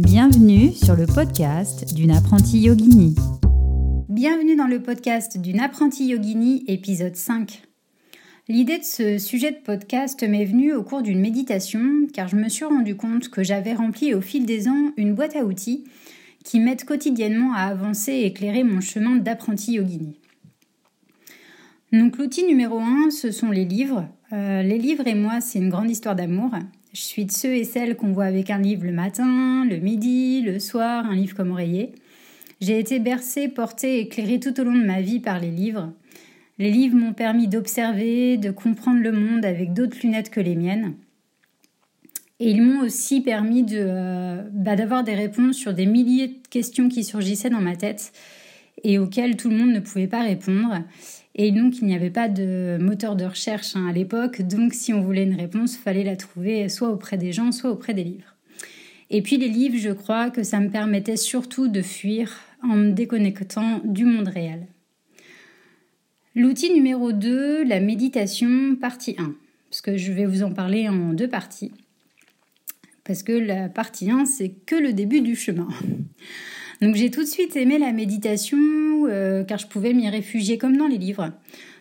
Bienvenue sur le podcast d'une apprentie yogini. Bienvenue dans le podcast d'une apprentie yogini, épisode 5. L'idée de ce sujet de podcast m'est venue au cours d'une méditation car je me suis rendu compte que j'avais rempli au fil des ans une boîte à outils qui m'aident quotidiennement à avancer et éclairer mon chemin d'apprenti yogini. Donc l'outil numéro 1, ce sont les livres. Euh, les livres et moi, c'est une grande histoire d'amour. Je suis de ceux et celles qu'on voit avec un livre le matin, le midi, le soir, un livre comme oreiller. J'ai été bercée, portée, éclairée tout au long de ma vie par les livres. Les livres m'ont permis d'observer, de comprendre le monde avec d'autres lunettes que les miennes. Et ils m'ont aussi permis euh, bah, d'avoir des réponses sur des milliers de questions qui surgissaient dans ma tête et auxquelles tout le monde ne pouvait pas répondre. Et donc, il n'y avait pas de moteur de recherche hein, à l'époque, donc si on voulait une réponse, il fallait la trouver soit auprès des gens, soit auprès des livres. Et puis les livres, je crois que ça me permettait surtout de fuir en me déconnectant du monde réel. L'outil numéro 2, la méditation, partie 1, parce que je vais vous en parler en deux parties. Parce que la partie 1, c'est que le début du chemin. Donc j'ai tout de suite aimé la méditation euh, car je pouvais m'y réfugier comme dans les livres.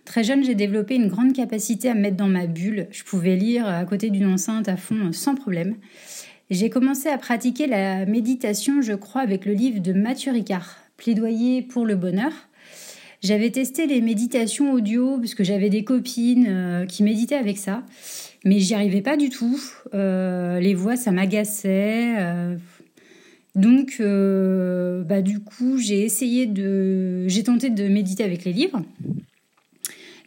Très jeune, j'ai développé une grande capacité à me mettre dans ma bulle. Je pouvais lire à côté d'une enceinte à fond sans problème. J'ai commencé à pratiquer la méditation, je crois, avec le livre de Mathieu Ricard, Plaidoyer pour le bonheur. J'avais testé les méditations audio puisque j'avais des copines euh, qui méditaient avec ça, mais j'y arrivais pas du tout. Euh, les voix, ça m'agaçait. Donc, euh, bah, du coup, j'ai essayé de. J'ai tenté de méditer avec les livres.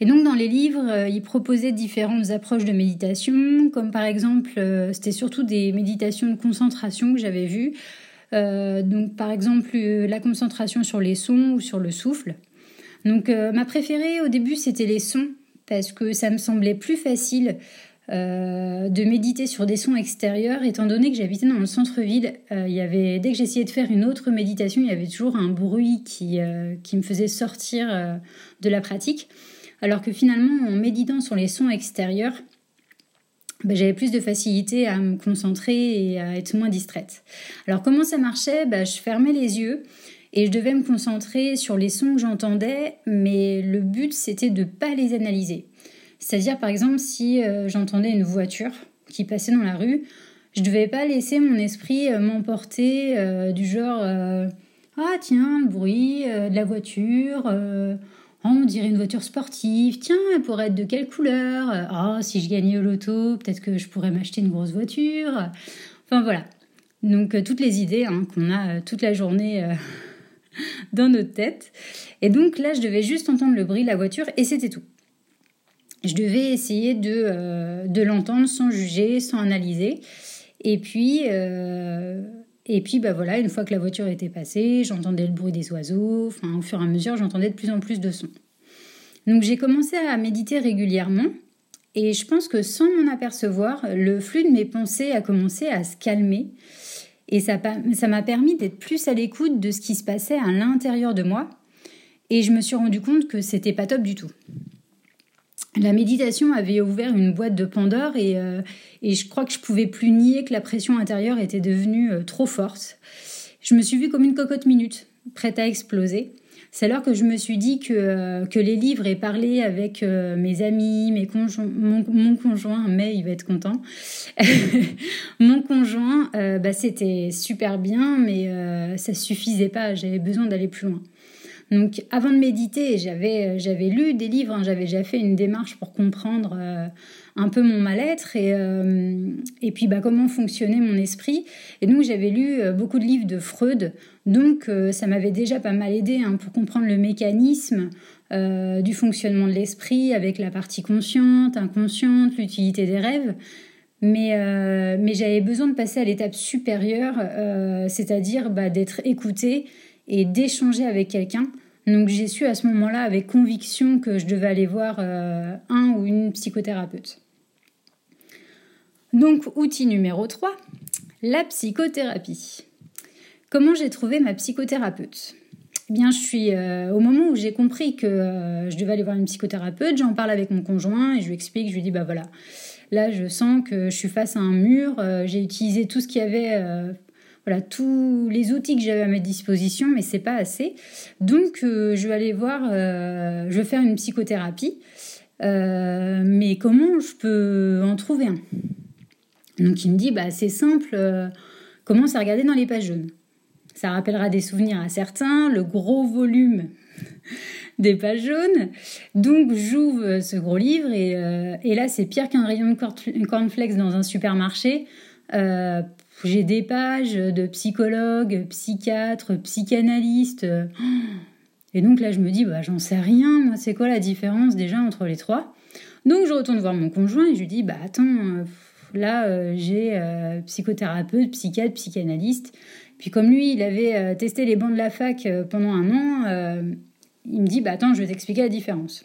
Et donc, dans les livres, euh, ils proposaient différentes approches de méditation, comme par exemple, euh, c'était surtout des méditations de concentration que j'avais vues. donc, par exemple, la concentration sur les sons ou sur le souffle. Donc, ma préférée au début, c'était les sons, parce que ça me semblait plus facile euh, de méditer sur des sons extérieurs, étant donné que j'habitais dans le centre-ville. Euh, il y avait, dès que j'essayais de faire une autre méditation, il y avait toujours un bruit qui, euh, qui me faisait sortir de la pratique. Alors que finalement, en méditant sur les sons extérieurs, ben, j'avais plus de facilité à me concentrer et à être moins distraite. Alors comment ça marchait? Ben, Je fermais les yeux et je devais me concentrer sur les sons que j'entendais, mais le but c'était de ne pas les analyser. C'est-à-dire, par exemple, si euh, j'entendais une voiture qui passait dans la rue, je ne devais pas laisser mon esprit euh, m'emporter euh, du genre Ah, tiens, le bruit de la voiture. Oh, on dirait une voiture sportive. Tiens, elle pourrait être de quelle couleur Ah, si je gagnais au loto, peut-être que je pourrais m'acheter une grosse voiture. Enfin, voilà. Donc, toutes les idées hein, qu'on a toute la journée dans notre tête. Et donc, là, je devais juste entendre le bruit de la voiture et c'était tout je devais essayer de, euh, de l'entendre sans juger, sans analyser. Et puis, euh, et puis bah voilà, une fois que la voiture était passée, j'entendais le bruit des oiseaux. Enfin, au fur et à mesure, j'entendais de plus en plus de sons. Donc j'ai commencé à méditer régulièrement. Et je pense que sans m'en apercevoir, le flux de mes pensées a commencé à se calmer. Et ça m'a permis d'être plus à l'écoute de ce qui se passait à l'intérieur de moi. Et je me suis rendu compte que c'était pas top du tout la méditation avait ouvert une boîte de Pandore euh, et, je crois que je pouvais plus nier que la pression intérieure était devenue euh, trop forte. Je me suis vue comme une cocotte minute, prête à exploser. C'est alors que je me suis dit que, euh, les livres et parler avec mes amis, mes conjoints, mon, conjoint, mais il va être content. mon conjoint, bah, c'était super bien, mais ça suffisait pas. J'avais besoin d'aller plus loin. Donc avant de méditer, j'avais, euh, j'avais lu des livres, hein, j'avais déjà fait une démarche pour comprendre euh, un peu mon mal-être et, euh, et puis bah, comment fonctionnait mon esprit. Et donc j'avais lu beaucoup de livres de Freud, donc ça m'avait déjà pas mal aidé hein, pour comprendre le mécanisme du fonctionnement de l'esprit avec la partie consciente, inconsciente, l'utilité des rêves. Mais, mais j'avais besoin de passer à l'étape supérieure, c'est-à-dire bah, d'être écoutée et d'échanger avec quelqu'un. Donc j'ai su à ce moment-là avec conviction que je devais aller voir euh, un ou une psychothérapeute. Donc outil numéro 3, la psychothérapie. Comment j'ai trouvé ma psychothérapeute? Eh bien, je suis euh, au moment où j'ai compris que euh, je devais aller voir une psychothérapeute, j'en parle avec mon conjoint et je lui explique, je lui dis bah voilà, là je sens que je suis face à un mur, j'ai utilisé tout ce qu'il y avait voilà tous les outils que j'avais à ma disposition, mais c'est pas assez. Donc je vais aller voir, je vais faire une psychothérapie. mais comment je peux en trouver un? Donc il me dit bah c'est simple, commence à regarder dans les pages jaunes. Ça rappellera des souvenirs à certains, le gros volume des pages jaunes. Donc j'ouvre ce gros livre et, euh, là c'est pire qu'un rayon de cornflakes dans un supermarché. Euh, j'ai des pages de psychologues, psychiatres, psychanalystes. Et donc là je me dis bah j'en sais rien, moi c'est quoi la différence déjà entre les trois? Donc je retourne voir mon conjoint et je lui dis bah attends euh, là j'ai psychothérapeute, psychiatre, psychanalyste. Puis comme lui, il avait euh, testé les bancs de la fac euh, pendant un an, euh, il me dit bah attends, je vais t'expliquer la différence.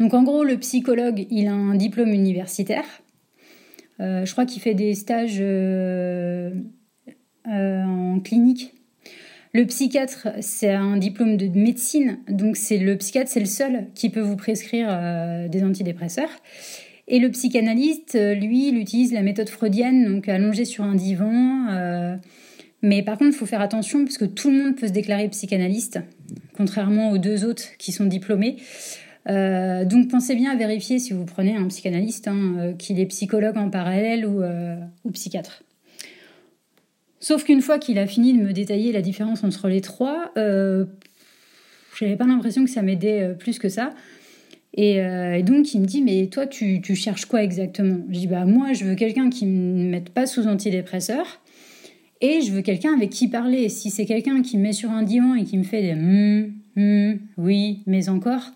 Donc en gros, le psychologue, il a un diplôme universitaire. Je crois qu'il fait des stages en clinique. Le psychiatre, c'est un diplôme de médecine, donc c'est le psychiatre, c'est le seul qui peut vous prescrire des antidépresseurs. Et le psychanalyste, lui, il utilise la méthode freudienne, donc allongé sur un divan. Mais par contre, il faut faire attention parce que tout le monde peut se déclarer psychanalyste, contrairement aux deux autres qui sont diplômés. Euh, donc pensez bien à vérifier si vous prenez un psychanalyste, hein, euh, qu'il est psychologue en parallèle ou, euh, ou psychiatre. Sauf qu'une fois qu'il a fini de me détailler la différence entre les trois, je n'avais pas l'impression que ça m'aidait plus que ça. Et, donc il me dit mais toi tu, cherches quoi exactement? Je dis bah moi je veux quelqu'un qui me mette pas sous antidépresseur, et je veux quelqu'un avec qui parler. Si c'est quelqu'un qui me met sur un divan et qui me fait des hum, hum, oui, mais encore,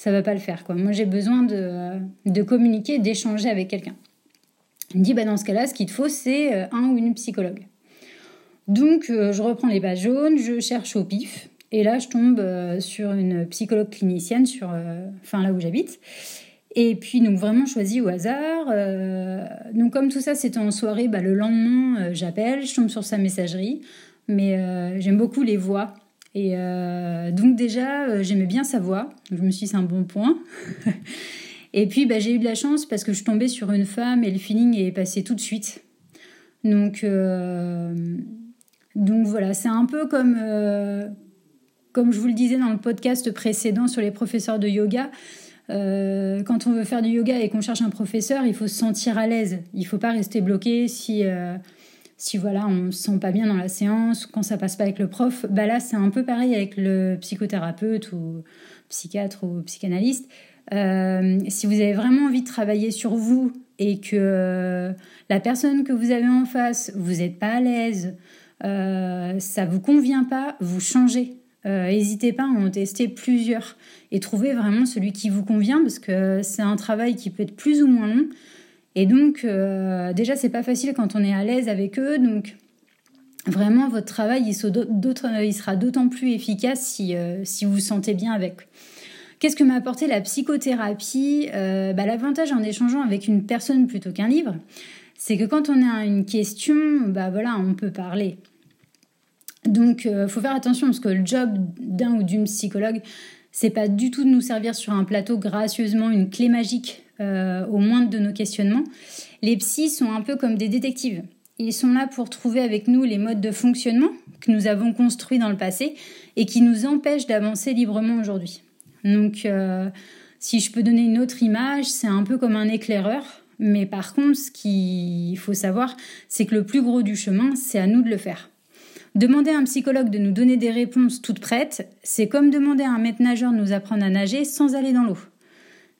ça va pas le faire. Quoi. Moi, j'ai besoin de, de communiquer, d'échanger avec quelqu'un. Il me dit, bah, dans ce cas-là, ce qu'il te faut, c'est euh, un ou une psychologue. Donc, euh, je reprends les pages jaunes, je cherche au pif. Et là, je tombe euh, sur une psychologue clinicienne, sur, enfin là où j'habite. Et puis, donc vraiment choisi au hasard. Donc, comme tout ça, c'était en soirée, bah, le lendemain, j'appelle, je tombe sur sa messagerie. Mais j'aime beaucoup les voix. Et donc, déjà, j'aimais bien sa voix. Je me suis dit, c'est un bon point. et puis, bah, j'ai eu de la chance parce que je tombais sur une femme et le feeling est passé tout de suite. Donc, donc voilà, c'est un peu comme, comme je vous le disais dans le podcast précédent sur les professeurs de yoga. Euh, quand on veut faire du yoga et qu'on cherche un professeur, il faut se sentir à l'aise. Il ne faut pas rester bloqué si, euh, si voilà, on ne se sent pas bien dans la séance, quand ça passe pas avec le prof. Bah là, c'est un peu pareil avec le psychothérapeute ou psychiatre ou psychanalyste. Euh, si vous avez vraiment envie de travailler sur vous et que la personne que vous avez en face, vous n'êtes pas à l'aise, ça vous convient pas, vous changez. N'hésitez pas à en tester plusieurs et trouver vraiment celui qui vous convient parce que c'est un travail qui peut être plus ou moins long. Et donc, euh, déjà, c'est pas facile quand on est à l'aise avec eux. Donc, vraiment, votre travail, il sera d'autant plus efficace si, euh, si vous vous sentez bien avec. Qu'est-ce que m'a apporté la psychothérapie? Euh, bah, L'avantage en échangeant avec une personne plutôt qu'un livre, c'est que quand on a une question, bah voilà, on peut parler. Donc, il faut faire attention parce que le job d'un ou d'une psychologue, c'est pas du tout de nous servir sur un plateau gracieusement une clé magique euh, au moindre de nos questionnements. Les psys sont un peu comme des détectives. Ils sont là pour trouver avec nous les modes de fonctionnement que nous avons construits dans le passé et qui nous empêchent d'avancer librement aujourd'hui. Donc, euh, si je peux donner une autre image, c'est un peu comme un éclaireur. Mais par contre, ce qu'il faut savoir, c'est que le plus gros du chemin, c'est à nous de le faire. Demander à un psychologue de nous donner des réponses toutes prêtes, c'est comme demander à un maître nageur de nous apprendre à nager sans aller dans l'eau.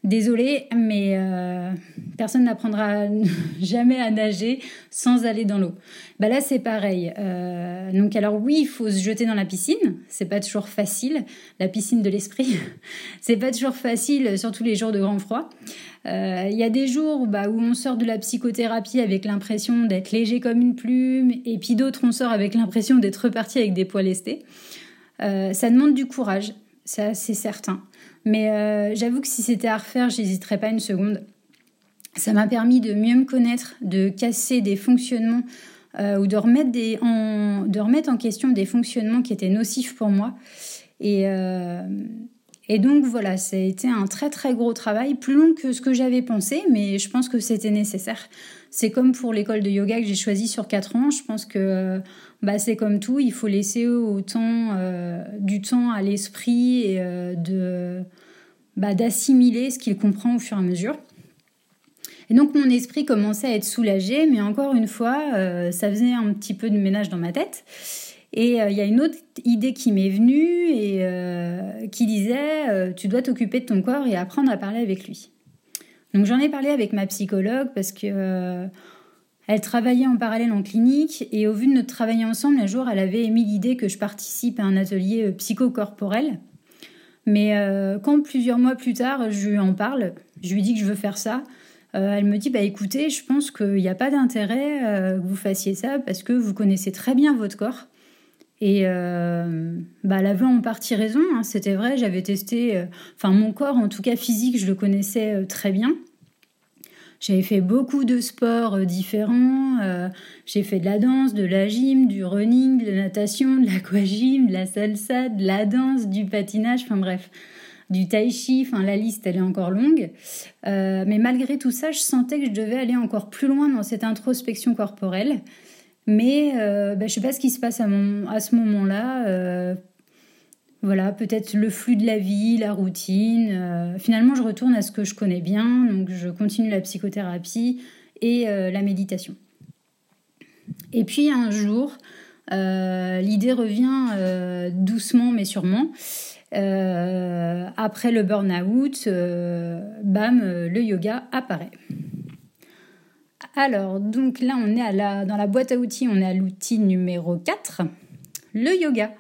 Désolée, mais euh, personne n'apprendra jamais à nager sans aller dans l'eau. Bah là, c'est pareil. Euh, donc, alors oui, il faut se jeter dans la piscine. C'est pas toujours facile. La piscine de l'esprit, c'est pas toujours facile, surtout les jours de grand froid. Euh, il y a des jours bah, où on sort de la psychothérapie avec l'impression d'être léger comme une plume, et puis d'autres on sort avec l'impression d'être reparti avec des poils lestés. ça demande du courage, ça c'est certain. Mais euh, j'avoue que si c'était à refaire, j'hésiterais pas une seconde. Ça m'a permis de mieux me connaître, de casser des fonctionnements euh, ou de remettre, en, question des fonctionnements qui étaient nocifs pour moi. Et, euh, Et donc voilà, ça a été un très très gros travail, plus long que ce que j'avais pensé, mais je pense que c'était nécessaire. C'est comme pour l'école de yoga que j'ai choisi sur 4 ans, je pense que bah, c'est comme tout, il faut laisser autant euh, du temps à l'esprit et euh, de bah, d'assimiler ce qu'il comprend au fur et à mesure. Et donc mon esprit commençait à être soulagé, mais encore une fois, euh, ça faisait un petit peu de ménage dans ma tête. Et il y a une autre idée qui m'est venue et qui disait tu dois t'occuper de ton corps et apprendre à parler avec lui. Donc j'en ai parlé avec ma psychologue parce que elle travaillait en parallèle en clinique et au vu de notre travail ensemble, un jour, elle avait émis l'idée que je participe à un atelier euh, psychocorporel. Mais euh, quand plusieurs mois plus tard, je lui en parle, je lui dis que je veux faire ça, euh, elle me dit bah écoutez, je pense qu'il n'y a pas d'intérêt que vous fassiez ça parce que vous connaissez très bien votre corps. Et bah, elle avait en partie raison, hein, c'était vrai, j'avais testé, enfin mon corps en tout cas physique, je le connaissais très bien. J'avais fait beaucoup de sports euh, différents. Euh, j'ai fait de la danse, de la gym, du running, de la natation, de l'aquagym, de la salsa, de la danse, du patinage, enfin bref, du tai chi. Enfin, la liste, elle est encore longue. Euh, mais malgré tout ça, je sentais que je devais aller encore plus loin dans cette introspection corporelle. Mais bah, je sais pas ce qui se passe à, mon, à ce moment-là. Voilà, peut-être le flux de la vie, la routine. Euh, finalement, je retourne à ce que je connais bien, donc je continue la psychothérapie et euh, la méditation. Et puis un jour, euh, l'idée revient doucement mais sûrement. après le burn-out, bam, le yoga apparaît. Alors, donc là, on est à la, dans la boîte à outils, on est à l'outil numéro 4, le yoga.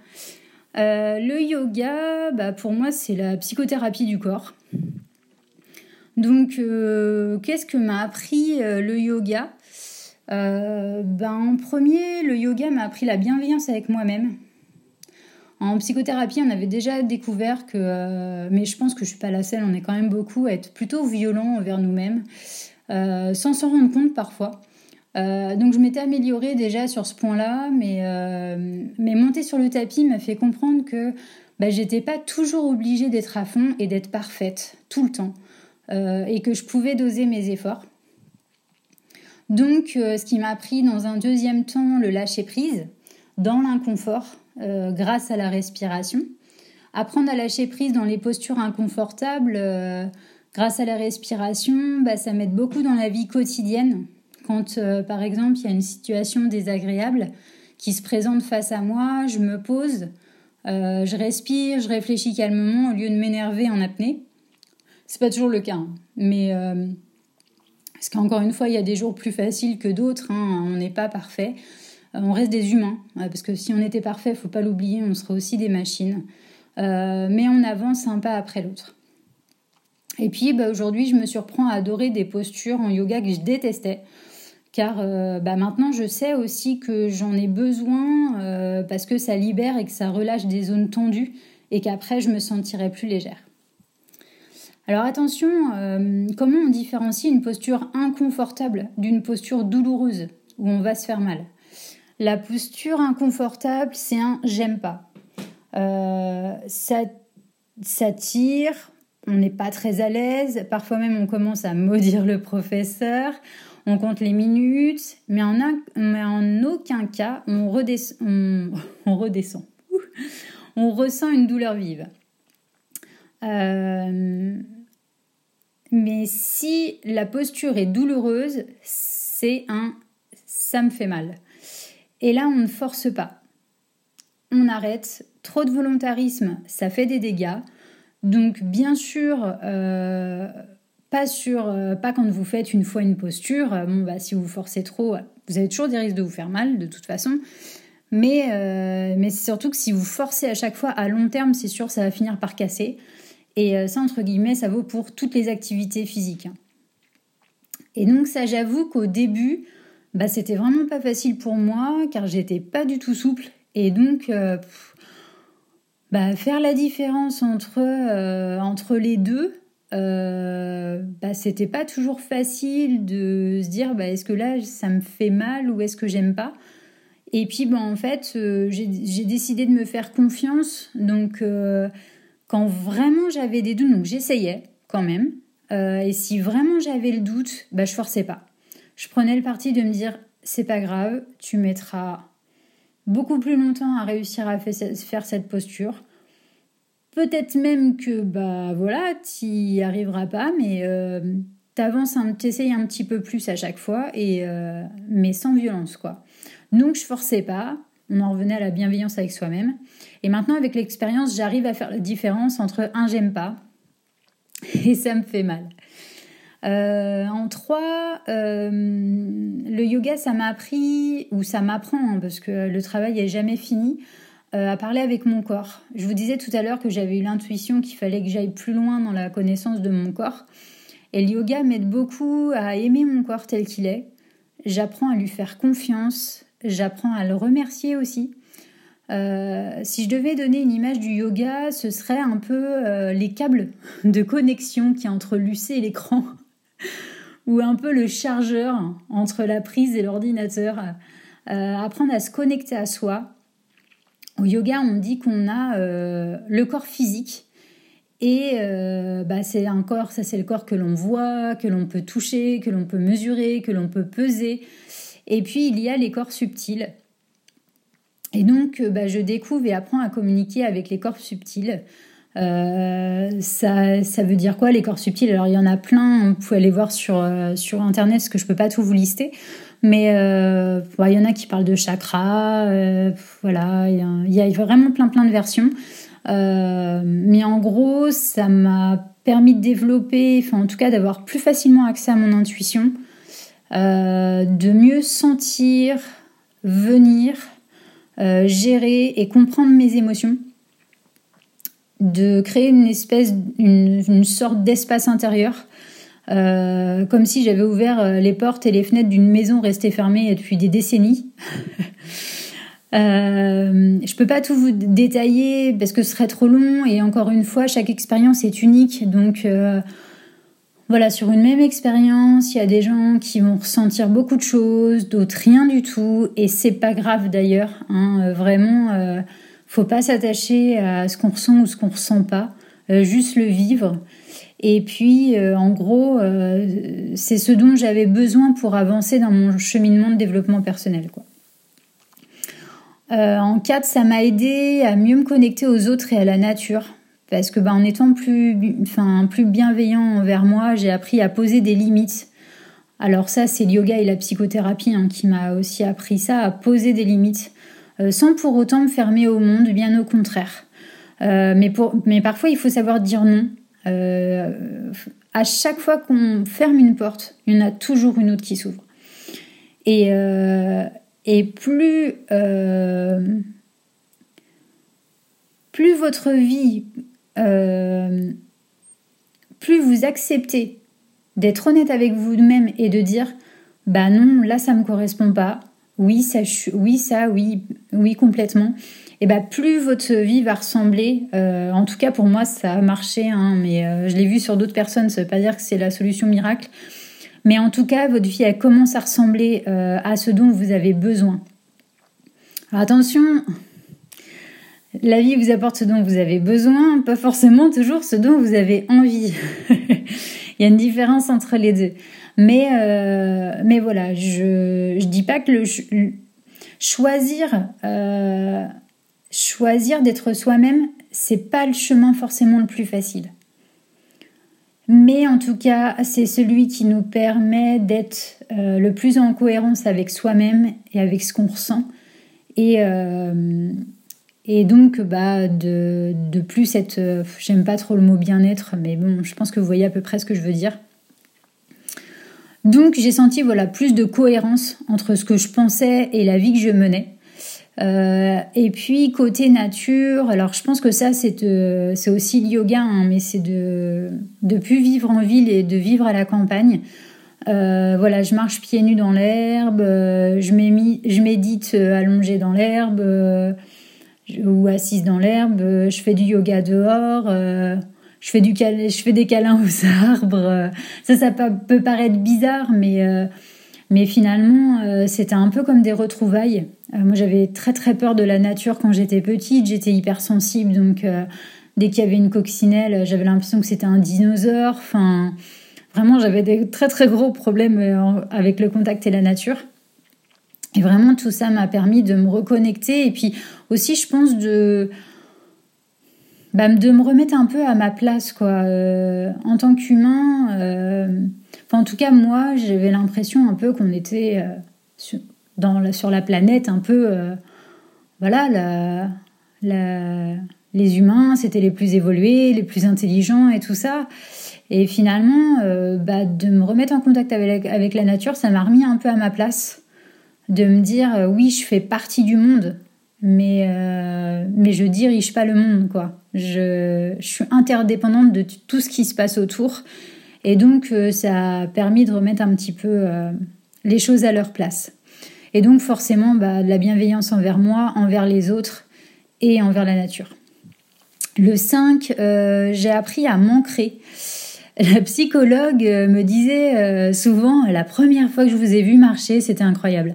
Euh, le yoga, bah, pour moi, c'est la psychothérapie du corps. Donc, euh, qu'est-ce que m'a appris euh, le yoga? Ben, En premier, le yoga m'a appris la bienveillance avec moi-même. En psychothérapie, on avait déjà découvert que, mais je pense que je suis pas la seule, on est quand même beaucoup à être plutôt violent envers nous-mêmes, sans s'en rendre compte parfois. Euh, donc je m'étais améliorée déjà sur ce point-là, mais, euh, mais monter sur le tapis m'a fait comprendre que bah, j'étais pas toujours obligée d'être à fond et d'être parfaite tout le temps, euh, et que je pouvais doser mes efforts. Donc ce qui m'a appris dans un deuxième temps le lâcher prise dans l'inconfort grâce à la respiration. Apprendre à lâcher prise dans les postures inconfortables grâce à la respiration, bah, ça m'aide beaucoup dans la vie quotidienne quand, euh, par exemple, il y a une situation désagréable qui se présente face à moi, je me pose, euh, je respire, je réfléchis calmement au lieu de m'énerver en apnée. C'est pas toujours le cas, hein. mais euh, parce qu'encore une fois, il y a des jours plus faciles que d'autres. Hein. on n'est pas parfait. on reste des humains, parce que si on était parfait, faut pas l'oublier, on serait aussi des machines. mais on avance un pas après l'autre. Et puis bah, aujourd'hui, je me surprends à adorer des postures en yoga que je détestais car euh, bah, maintenant je sais aussi que j'en ai besoin euh, parce que ça libère et que ça relâche des zones tendues et qu'après je me sentirai plus légère. Alors attention, euh, comment on différencie une posture inconfortable d'une posture douloureuse où on va se faire mal? La posture inconfortable, c'est un j'aime pas. ça, ça tire, on n'est pas très à l'aise, parfois même on commence à maudire le professeur, on compte les minutes, mais en, aucun cas on, on, redescend. on ressent une douleur vive. Euh, mais si la posture est douloureuse, c'est un ça me fait mal. Et là, on ne force pas. On arrête. Trop de volontarisme, ça fait des dégâts. Donc, bien sûr, euh, pas sur, euh, pas quand vous faites une fois une posture. Euh, bon, bah, si vous forcez trop, vous avez toujours des risques de vous faire mal, de toute façon. Mais, euh, mais c'est surtout que si vous forcez à chaque fois à long terme, c'est sûr, ça va finir par casser. Et ça, entre guillemets, ça vaut pour toutes les activités physiques. Hein. Et donc, ça, j'avoue qu'au début, bah, c'était vraiment pas facile pour moi, car j'étais pas du tout souple. Et donc, bah, faire la différence entre, entre les deux, euh, bah, c'était pas toujours facile de se dire bah, est-ce que là ça me fait mal ou est-ce que j'aime pas? Et puis bah, en fait, euh, j'ai décidé de me faire confiance. Donc euh, quand vraiment j'avais des doutes, donc j'essayais quand même. et si vraiment j'avais le doute, bah, je forçais pas. Je prenais le parti de me dire c'est pas grave, tu mettras beaucoup plus longtemps à réussir à faire cette posture. Peut-être même que bah voilà, tu n'y arriveras pas, mais euh, t'avances, t'essayes un petit peu plus à chaque fois, et euh, mais sans violence quoi. Donc je forçais pas, on en revenait à la bienveillance avec soi-même. Et maintenant avec l'expérience, j'arrive à faire la différence entre un j'aime pas et ça me fait mal. Euh, en trois, le yoga, ça m'a appris, ou ça m'apprend, hein, parce que le travail n'est jamais fini, à parler avec mon corps. Je vous disais tout à l'heure que j'avais eu l'intuition qu'il fallait que j'aille plus loin dans la connaissance de mon corps. Et le yoga m'aide beaucoup à aimer mon corps tel qu'il est. J'apprends à lui faire confiance, j'apprends à le remercier aussi. si je devais donner une image du yoga, ce serait un peu les câbles de connexion qui entre l'UC et l'écran ou un peu le chargeur entre la prise et l'ordinateur. Euh, apprendre à se connecter à soi. Au yoga, on dit qu'on a euh, le corps physique et euh, bah, c'est un corps, ça c'est le corps que l'on voit, que l'on peut toucher, que l'on peut mesurer, que l'on peut peser. Et puis il y a les corps subtils. Et donc bah, je découvre et apprends à communiquer avec les corps subtils. Euh, ça, ça veut dire quoi les corps subtils? Alors il y en a plein, vous pouvez aller voir sur, euh, sur internet parce que je peux pas tout vous lister. Mais euh, il y en a qui parlent de chakra, voilà, il y, a vraiment plein plein de versions. mais en gros, ça m'a permis de développer, en tout cas d'avoir plus facilement accès à mon intuition, de mieux sentir, venir, gérer et comprendre mes émotions de créer une espèce, une, sorte d'espace intérieur, euh, comme si j'avais ouvert euh, les portes et les fenêtres d'une maison restée fermée depuis des décennies. euh, je peux pas tout vous détailler parce que ce serait trop long et encore une fois, chaque expérience est unique. Donc euh, voilà, sur une même expérience, il y a des gens qui vont ressentir beaucoup de choses, d'autres rien du tout, et c'est pas grave d'ailleurs. Hein, vraiment faut pas s'attacher à ce qu'on ressent ou ce qu'on ressent pas, euh, juste le vivre. Et puis, euh, en gros, euh, c'est ce dont j'avais besoin pour avancer dans mon cheminement de développement personnel. Quoi. en 4, ça m'a aidé à mieux me connecter aux autres et à la nature. Parce que bah, en étant plus, enfin, plus bienveillant envers moi, j'ai appris à poser des limites. Alors ça, c'est le yoga et la psychothérapie hein, qui m'a aussi appris ça, à poser des limites. Euh, sans pour autant me fermer au monde, bien au contraire. Euh, mais parfois, il faut savoir dire non. Euh, à chaque fois qu'on ferme une porte, il y en a toujours une autre qui s'ouvre. Et, et plus, plus votre vie, plus vous acceptez d'être honnête avec vous-même et de dire bah non, là ça me correspond pas, oui, ça, oui, ça, oui, oui, complètement. Et bah plus votre vie va ressembler, euh, en tout cas pour moi ça a marché, hein, mais euh, je l'ai vu sur d'autres personnes, ça veut pas dire que c'est la solution miracle, mais en tout cas votre vie elle commence à ressembler euh, à ce dont vous avez besoin. attention, la vie vous apporte ce dont vous avez besoin, pas forcément toujours ce dont vous avez envie. Il y a une différence entre les deux. Mais, mais voilà, je ne dis pas que le choisir, choisir d'être soi-même, c'est pas le chemin forcément le plus facile. Mais en tout cas, c'est celui qui nous permet d'être euh, le plus en cohérence avec soi-même et avec ce qu'on ressent. Et, et donc, bah, de, de plus être. J'aime pas trop le mot bien-être, mais bon, je pense que vous voyez à peu près ce que je veux dire. Donc j'ai senti voilà plus de cohérence entre ce que je pensais et la vie que je menais. Euh, et puis côté nature, alors je pense que ça c'est c'est aussi le yoga, hein, mais c'est de de plus vivre en ville et de vivre à la campagne. Euh, voilà, je marche pieds nus dans l'herbe, euh, je, je médite allongée dans l'herbe ou assise dans l'herbe, je fais du yoga dehors je fais, du je fais des câlins aux arbres. Ça, ça peut paraître bizarre, mais, euh, mais finalement, euh, c'était un peu comme des retrouvailles. Euh, moi, j'avais très très peur de la nature quand j'étais petite. J'étais hypersensible, donc Dès qu'il y avait une coccinelle, j'avais l'impression que c'était un dinosaure. Enfin, vraiment, j'avais des très très gros problèmes euh, avec le contact et la nature. Et vraiment, tout ça m'a permis de me reconnecter. Et puis aussi, je pense, de, bah, de me remettre un peu à ma place, quoi. Euh, en tant qu'humain, euh, en tout cas, moi, j'avais l'impression un peu qu'on était la, sur la planète, un peu, voilà, la, la, les humains, c'était les plus évolués, les plus intelligents et tout ça. Et finalement, euh, bah, de me remettre en contact avec, la nature, ça m'a remis un peu à ma place. De me dire, euh, oui, je fais partie du monde, mais, euh, je dirige pas le monde, quoi. Je, suis interdépendante de tout ce qui se passe autour. Et donc, ça a permis de remettre un petit peu les choses à leur place. Et donc, forcément, bah, de la bienveillance envers moi, envers les autres et envers la nature. Le 5, j'ai appris à m'ancrer. La psychologue euh, me disait euh, souvent, la première fois que je vous ai vu marcher, c'était incroyable.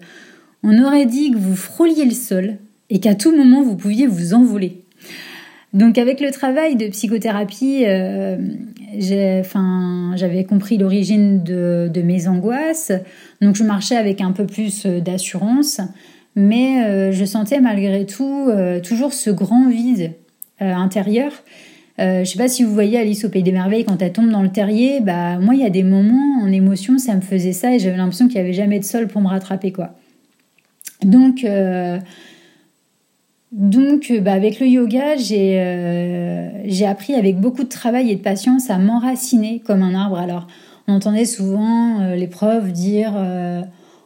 On aurait dit que vous frôliez le sol et qu'à tout moment vous pouviez vous envoler. Donc avec le travail de psychothérapie, euh, j'avais compris l'origine de, mes angoisses. Donc je marchais avec un peu plus d'assurance, mais je sentais malgré tout toujours ce grand vide intérieur euh, je sais pas si vous voyez Alice au Pays des Merveilles quand elle tombe dans le terrier, bah moi il y a des moments en émotion ça me faisait ça et j'avais l'impression qu'il n'y avait jamais de sol pour me rattraper quoi. Donc euh, donc bah, avec le yoga j'ai euh, j'ai appris avec beaucoup de travail et de patience à m'enraciner comme un arbre. Alors on entendait souvent les profs dire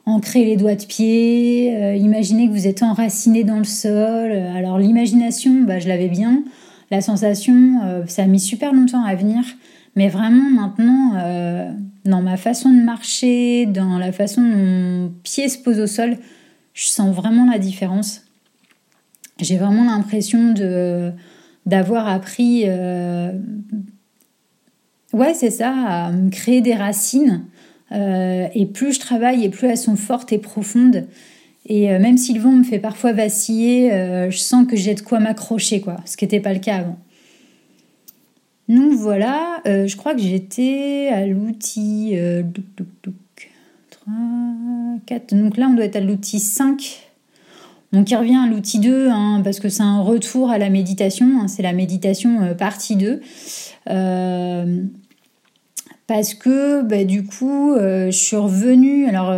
ancrer les doigts de pied, imaginez que vous êtes enraciné dans le sol. Alors l'imagination, bah, je l'avais bien. La sensation, euh, ça a mis super longtemps à venir, mais vraiment maintenant, euh, dans ma façon de marcher, dans la façon dont mon pied se pose au sol, je sens vraiment la différence. J'ai vraiment l'impression de d'avoir appris, euh, ouais, c'est ça, à me créer des racines. et plus je travaille, et plus elles sont fortes et profondes. Et euh, même si le vent me fait parfois vaciller, euh, je sens que j'ai de quoi m'accrocher, quoi, ce qui n'était pas le cas avant. Donc voilà, euh, je crois que j'étais à l'outil 3, 4. Donc là, on doit être à l'outil 5. Donc qui revient à l'outil 2, hein, parce que c'est un retour à la méditation. Hein, c'est la méditation partie 2. parce que bah, du coup, je suis revenue. Alors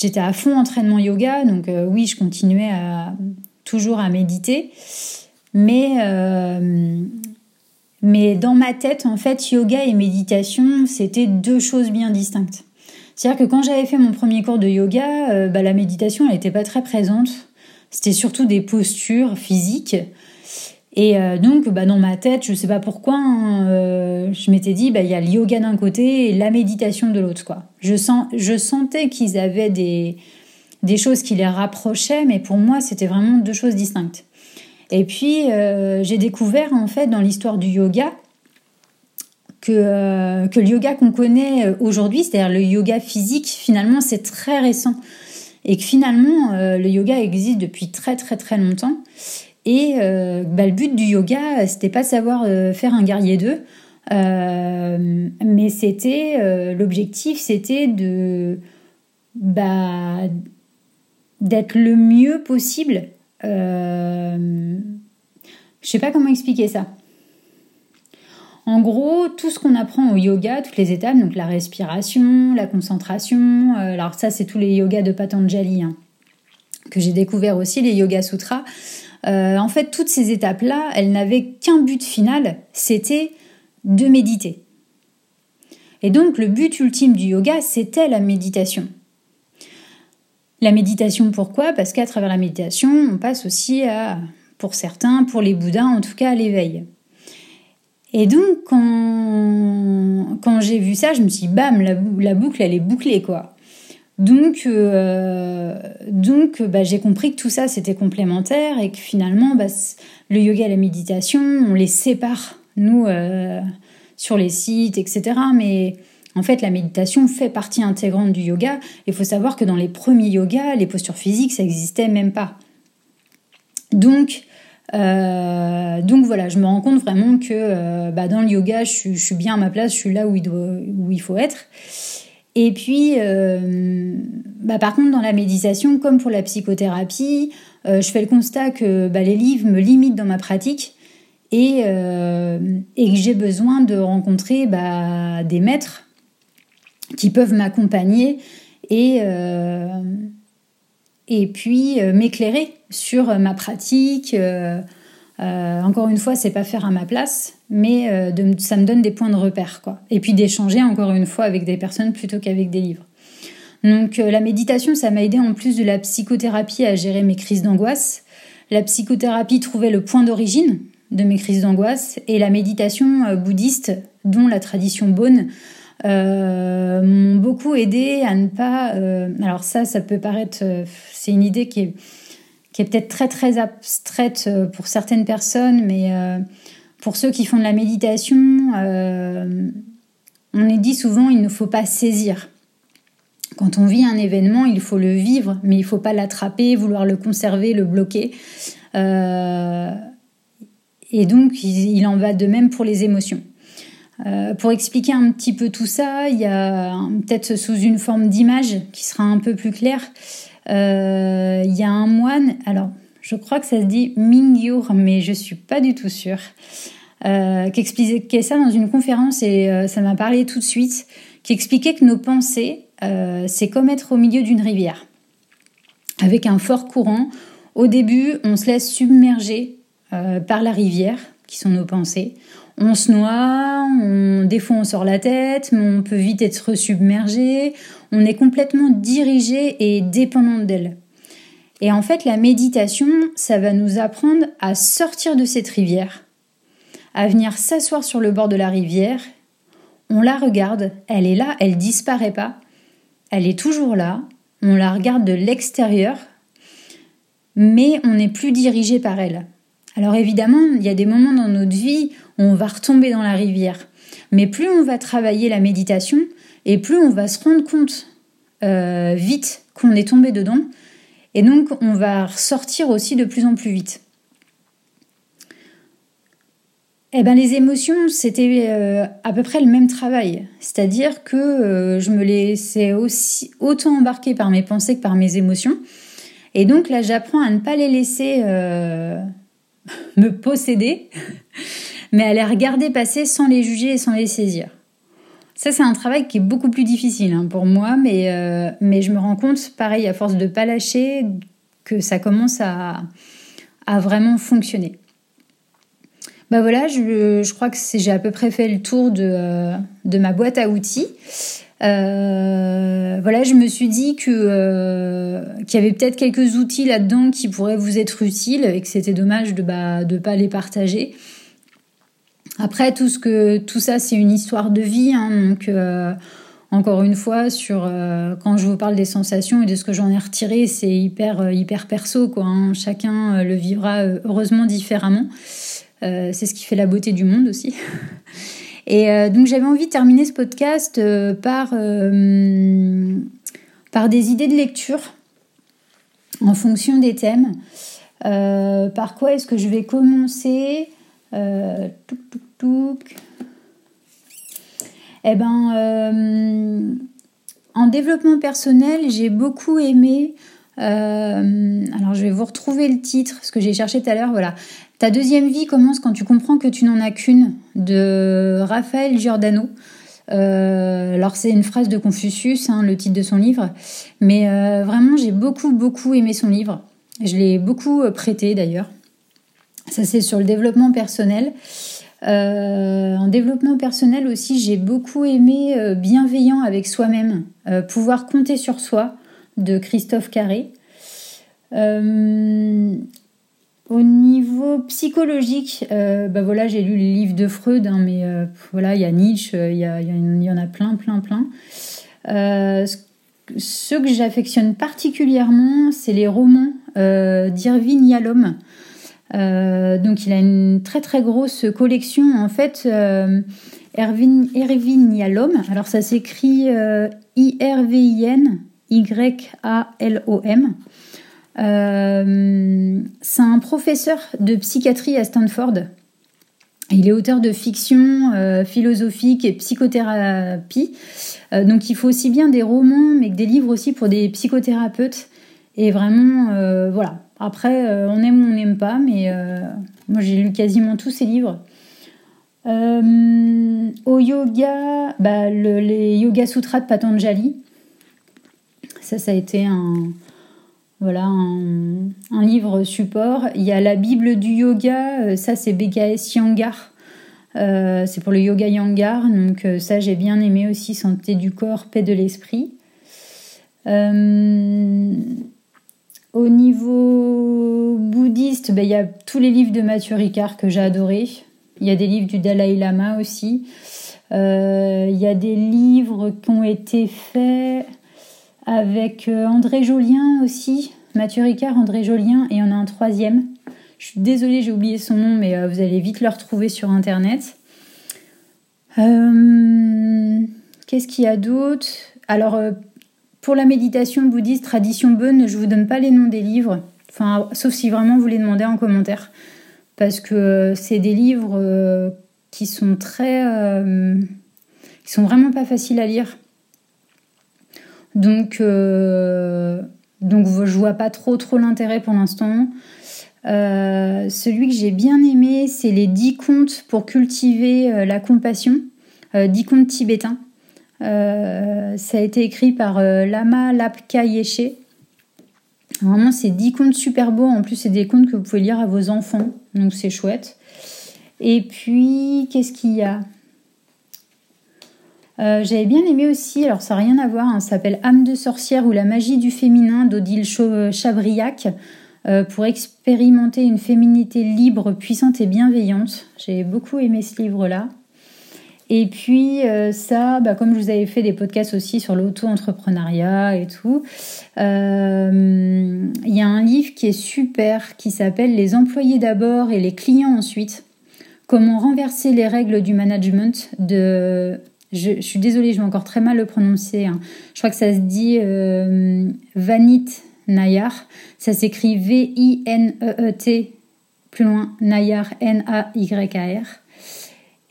J'étais à fond entraînement yoga, donc euh, oui, je continuais toujours à méditer. Mais, euh, dans ma tête, en fait, yoga et méditation, c'était deux choses bien distinctes. C'est-à-dire que quand j'avais fait mon premier cours de yoga, euh, bah, la méditation, elle n'était pas très présente. C'était surtout des postures physiques. Et euh, donc, bah, dans ma tête, je ne sais pas pourquoi, hein, euh, je m'étais dit, bah, il y a le yoga d'un côté et la méditation de l'autre. Je, sens, je sentais qu'ils avaient des, des choses qui les rapprochaient, mais pour moi, c'était vraiment deux choses distinctes. Et puis, euh, j'ai découvert, en fait, dans l'histoire du yoga, que, que le yoga qu'on connaît aujourd'hui, c'est-à-dire le yoga physique, finalement, c'est très récent. Et que finalement, le yoga existe depuis très, très, très longtemps. Et euh, bah, le but du yoga, c'était pas de savoir euh, faire un guerrier d'eux, euh, mais c'était l'objectif, c'était de bah, d'être le mieux possible. je sais pas comment expliquer ça. En gros, tout ce qu'on apprend au yoga, toutes les étapes, donc la respiration, la concentration, alors ça c'est tous les yogas de Patanjali hein, que j'ai découvert aussi, les Yoga Sutras. Euh, en fait, toutes ces étapes-là, elles n'avaient qu'un but final, c'était de méditer. Et donc, le but ultime du yoga, c'était la méditation. La méditation, pourquoi? Parce qu'à travers la méditation, on passe aussi à, pour certains, pour les bouddhas en tout cas, à l'éveil. Et donc, quand, quand j'ai vu ça, je me suis dit, bam, la, la boucle, elle est bouclée, quoi. Donc, euh, donc bah, j'ai compris que tout ça, c'était complémentaire et que finalement, bah, le yoga et la méditation, on les sépare, nous, euh, sur les sites, etc. Mais en fait, la méditation fait partie intégrante du yoga. Il faut savoir que dans les premiers yogas, les postures physiques, ça n'existait même pas. Donc, donc voilà, je me rends compte vraiment que bah, dans le yoga, je, suis bien à ma place, je suis là où il, faut être. Et puis, bah, par contre, dans la méditation, comme pour la psychothérapie, je fais le constat que bah, les livres me limitent dans ma pratique et, et que j'ai besoin de rencontrer des maîtres qui peuvent m'accompagner et, euh, et puis euh, m'éclairer sur ma pratique. Euh, encore une fois, c'est pas faire à ma place, mais ça me donne des points de repère. Et puis d'échanger encore une fois avec des personnes plutôt qu'avec des livres. Donc la méditation, ça m'a aidé en plus de la psychothérapie à gérer mes crises d'angoisse. La psychothérapie trouvait le point d'origine de mes crises d'angoisse et la méditation bouddhiste, dont la tradition Bonne, euh, m'ont beaucoup aidé à ne pas. Euh, alors ça, ça peut paraître, euh, c'est une idée qui est peut-être très très abstraite pour certaines personnes, mais pour ceux qui font de la méditation, on est dit souvent il ne faut pas saisir. Quand on vit un événement, il faut le vivre, mais il ne faut pas l'attraper, vouloir le conserver, le bloquer. et donc, il en va de même pour les émotions. Euh, pour expliquer un petit peu tout ça, il y a peut-être sous une forme d'image qui sera un peu plus claire. Euh, il y a un moine, alors je crois que ça se dit Mingyur, mais je suis pas du tout sûre, euh, qui expliquait ça dans une conférence et ça m'a parlé tout de suite, qui expliquait que nos pensées, c'est comme être au milieu d'une rivière, avec un fort courant. Au début, on se laisse submerger par la rivière, qui sont nos pensées on se noie, on, des fois on sort la tête, mais on peut vite être submergé, on est complètement dirigé et dépendant d'elle. Et en fait, la méditation, ça va nous apprendre à sortir de cette rivière, à venir s'asseoir sur le bord de la rivière. On la regarde, elle est là, elle disparaît pas, elle est toujours là, on la regarde de l'extérieur, mais on n'est plus dirigé par elle. Alors évidemment, il y a des moments dans notre vie où on va retomber dans la rivière. Mais plus on va travailler la méditation, et plus on va se rendre compte euh, vite qu'on est tombé dedans, et donc on va ressortir aussi de plus en plus vite. Eh ben, les émotions, c'était euh, à peu près le même travail. C'est-à-dire que euh, je me laissais aussi autant embarquer par mes pensées que par mes émotions. Et donc là, j'apprends à ne pas les laisser me posséder, mais à les regarder passer sans les juger et sans les saisir. Ça, c'est un travail qui est beaucoup plus difficile hein, pour moi, mais, euh, mais je me rends compte, pareil, à force de ne pas lâcher, que ça commence à, à vraiment fonctionner. Bah voilà, je, je crois que j'ai à peu près fait le tour de, euh, de ma boîte à outils. Euh, voilà, je me suis dit que euh, qu'il y avait peut-être quelques outils là-dedans qui pourraient vous être utiles et que c'était dommage de bah, de pas les partager. Après tout ce que tout ça c'est une histoire de vie, hein, donc euh, encore une fois sur quand je vous parle des sensations et de ce que j'en ai retiré, c'est hyper hyper perso quoi. Hein. Chacun le vivra heureusement différemment. C'est ce qui fait la beauté du monde aussi. Et euh, donc j'avais envie de terminer ce podcast euh, par, euh, des idées de lecture en fonction des thèmes. par quoi est-ce que je vais commencer? Touk, touk, Eh ben, en développement personnel, j'ai beaucoup aimé. alors, je vais vous retrouver le titre, ce que j'ai cherché tout à l'heure. Voilà, ta deuxième vie commence quand tu comprends que tu n'en as qu'une, de Raphaël Giordano. Euh, alors c'est une phrase de Confucius, hein, le titre de son livre, mais euh, vraiment j'ai beaucoup beaucoup aimé son livre. Je l'ai beaucoup euh, prêté d'ailleurs. Ça c'est sur le développement personnel. en développement personnel aussi, j'ai beaucoup aimé Bienveillant avec soi-même, pouvoir compter sur soi de Christophe Carré. Au niveau psychologique, euh, bah voilà, j'ai lu les livres de Freud, hein, mais euh, voilà, il y a Nietzsche, il y, en a plein, plein, plein. Euh, ce que j'affectionne particulièrement, c'est les romans d'Irving Yalom. donc, il a une très, très grosse collection. En fait, Irving Yalom, alors ça s'écrit I-R-V-I-N, Y-A-L-O-M. C'est un professeur de psychiatrie à Stanford. Il est auteur de fiction philosophique et psychothérapie. donc il faut aussi bien des romans, mais que des livres aussi pour des psychothérapeutes. Et vraiment, voilà. Après, on aime ou on n'aime pas, mais moi j'ai lu quasiment tous ses livres. Euh, au yoga, bah, les Yoga Sutras de Patanjali. Ça, ça a été un, voilà, un, livre support. Il y a la Bible du yoga, euh, ça c'est BKS Yangar. Euh, c'est pour le yoga Yangar, donc ça j'ai bien aimé aussi, santé du corps, paix de l'esprit. au niveau bouddhiste, bah, il y a tous les livres de Mathieu Ricard que j'ai adorés. Il y a des livres du Dalai Lama aussi. Euh, il y a des livres qui ont été faits avec euh, André Jolien aussi, Mathieu Ricard, André Jolien, et on a un troisième. Je suis désolée, j'ai oublié son nom, mais euh, vous allez vite le retrouver sur Internet. Qu'est-ce qu'il y a d'autre? Alors, pour la méditation bouddhiste, tradition bonne, je vous donne pas les noms des livres, sauf si vraiment vous les demandez en commentaire parce que c'est des livres euh, qui sont très. Euh, qui sont vraiment pas faciles à lire. Donc, euh, donc je vois pas trop trop l'intérêt pour l'instant. celui que j'ai bien aimé, c'est les 10 contes pour cultiver la compassion, 10 contes tibétains. ça a été écrit par Lama Lapka Yeshe. Vraiment, c'est 10 contes super beaux. En plus, c'est des contes que vous pouvez lire à vos enfants. Donc, c'est chouette. Et puis, qu'est-ce qu'il y a? Euh, J'avais bien aimé aussi, alors ça n'a rien à voir, hein, ça s'appelle Âme de sorcière ou la magie du féminin d'Odile Chabriac euh, pour expérimenter une féminité libre, puissante et bienveillante. J'ai beaucoup aimé ce livre-là. Et puis euh, ça, bah, comme je vous avais fait des podcasts aussi sur l'auto-entrepreneuriat et tout, euh, il y a un livre qui est super qui s'appelle Les employés d'abord et les clients ensuite. Comment renverser les règles du management de... Je, suis désolée, je vais encore très mal le prononcer. Hein. Je crois que ça se dit euh, Vanit Nayar. Ça s'écrit V-I-N-E-E-T, plus loin, Nayar, N-A-Y-A-R.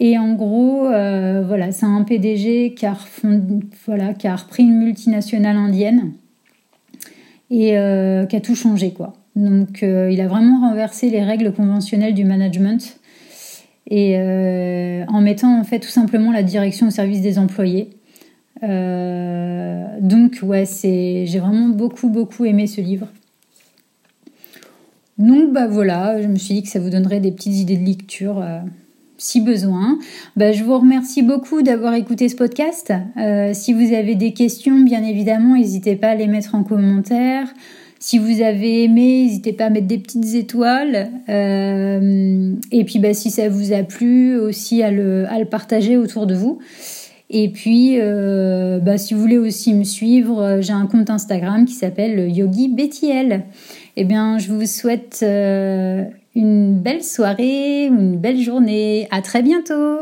Et en gros, euh, voilà, c'est un PDG qui a, repris une multinationale indienne et euh, qui a tout changé, quoi. Donc, il a vraiment renversé les règles conventionnelles du management et en mettant en fait tout simplement la direction au service des employés. donc, ouais, c'est, j'ai vraiment beaucoup beaucoup aimé ce livre. Donc, bah voilà, je me suis dit que ça vous donnerait des petites idées de lecture si besoin. Bah, je vous remercie beaucoup d'avoir écouté ce podcast. Euh, si vous avez des questions, bien évidemment, n'hésitez pas à les mettre en commentaire. Si vous avez aimé, n'hésitez pas à mettre des petites étoiles. Euh, et puis, bah, si ça vous a plu, aussi à le, à le partager autour de vous. Et puis, euh, bah, si vous voulez aussi me suivre, j'ai un compte Instagram qui s'appelle Yogi BTL. Eh bien, je vous souhaite une belle soirée, une belle journée. À très bientôt!